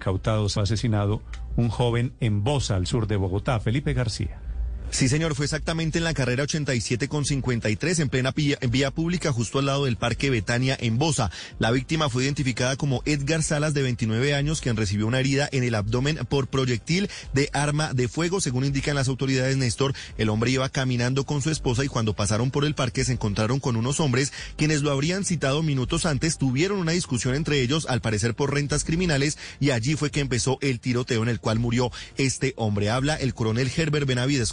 Cautados asesinado un joven en Bosa, al sur de Bogotá, Felipe García. Sí, señor, fue exactamente en la carrera 87 con 53 en plena vía, pública justo al lado del Parque Betania en Bosa. La víctima fue identificada como Edgar Salas de 29 años, quien recibió una herida en el abdomen por proyectil de arma de fuego. Según indican las autoridades, Néstor, el hombre iba caminando con su esposa y cuando pasaron por el parque se encontraron con unos hombres quienes lo habrían citado minutos antes, tuvieron una discusión entre ellos, al parecer por rentas criminales, y allí fue que empezó el tiroteo en el cual murió este hombre. Habla el coronel Herbert Benavides,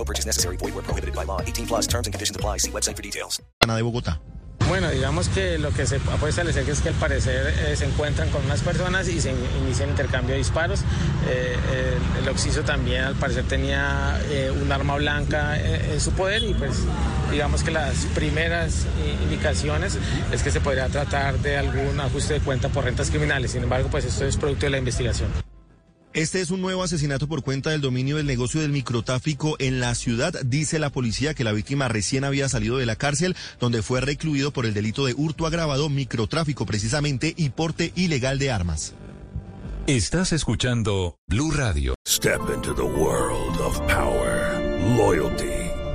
No purchase necessary. Void where prohibited by law. 18 plus terms and conditions apply. See website for details. Ana de Bogotá. Bueno, digamos que lo que se puede establecer es que al parecer eh, se encuentran con unas personas y se inicia el intercambio de disparos. Eh, el, el, occiso también al parecer tenía eh, un arma blanca en, en, su poder y pues digamos que las primeras indicaciones es que se podría tratar de algún ajuste de cuenta por rentas criminales. Sin embargo, pues esto es producto de la investigación. Este es un nuevo asesinato por cuenta del dominio del negocio del microtráfico en la ciudad. Dice la policía que la víctima recién había salido de la cárcel, donde fue recluido por el delito de hurto agravado, microtráfico precisamente y porte ilegal de armas. Estás escuchando Blue Radio. Step into the world of power, loyalty,